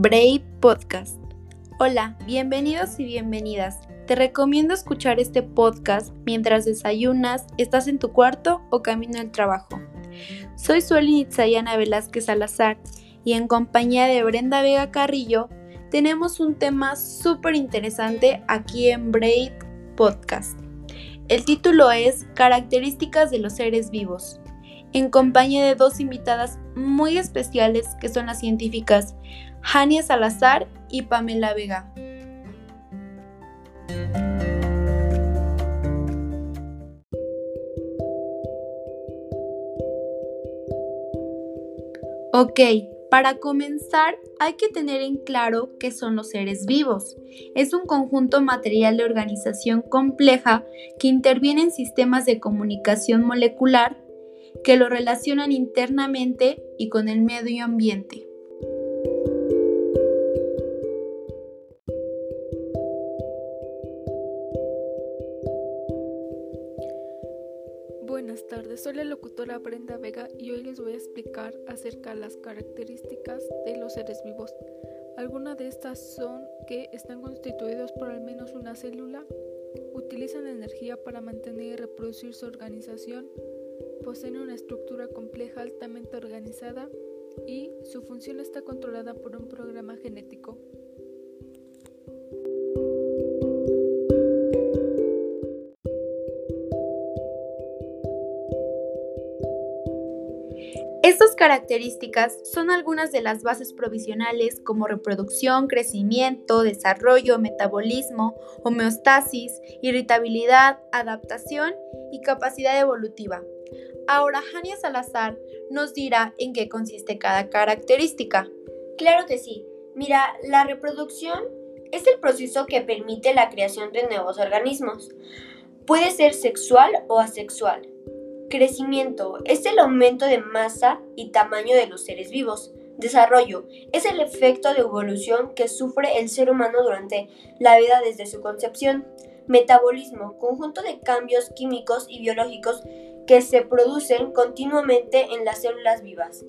Brave Podcast. Hola, bienvenidos y bienvenidas. Te recomiendo escuchar este podcast mientras desayunas, estás en tu cuarto o camino al trabajo. Soy Sueli Itzayana Velázquez Salazar y en compañía de Brenda Vega Carrillo tenemos un tema súper interesante aquí en Braid Podcast. El título es Características de los seres vivos, en compañía de dos invitadas muy especiales que son las científicas Jania Salazar y Pamela Vega. Ok, para comenzar hay que tener en claro qué son los seres vivos. Es un conjunto material de organización compleja que interviene en sistemas de comunicación molecular que lo relacionan internamente y con el medio ambiente. Buenas tardes, soy la locutora Brenda Vega y hoy les voy a explicar acerca de las características de los seres vivos. Algunas de estas son que están constituidos por al menos una célula, utilizan energía para mantener y reproducir su organización, poseen una estructura compleja altamente organizada y su función está controlada por un programa genético. Estas características son algunas de las bases provisionales como reproducción, crecimiento, desarrollo, metabolismo, homeostasis, irritabilidad, adaptación y capacidad evolutiva. Ahora Jania Salazar nos dirá en qué consiste cada característica. Claro que sí. Mira, la reproducción es el proceso que permite la creación de nuevos organismos. Puede ser sexual o asexual. Crecimiento es el aumento de masa y tamaño de los seres vivos. Desarrollo es el efecto de evolución que sufre el ser humano durante la vida desde su concepción. Metabolismo, conjunto de cambios químicos y biológicos que se producen continuamente en las células vivas.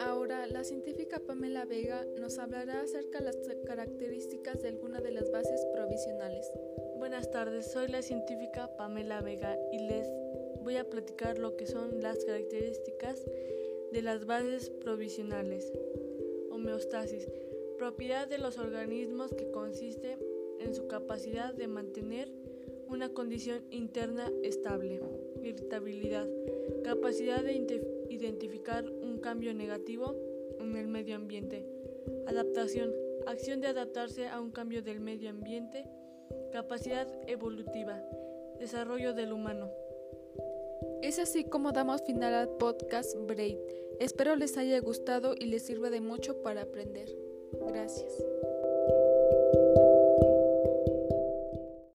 Ahora, la científica Pamela Vega nos hablará acerca de las características de algunas de las bases provisionales. Buenas tardes, soy la científica Pamela Vega y les voy a platicar lo que son las características de las bases provisionales homeostasis, propiedad de los organismos que consiste en su capacidad de mantener una condición interna estable. Irritabilidad, capacidad de identificar un cambio negativo en el medio ambiente. Adaptación, acción de adaptarse a un cambio del medio ambiente. Capacidad evolutiva, desarrollo del humano. Es así como damos final al podcast Braid. Espero les haya gustado y les sirva de mucho para aprender. Gracias.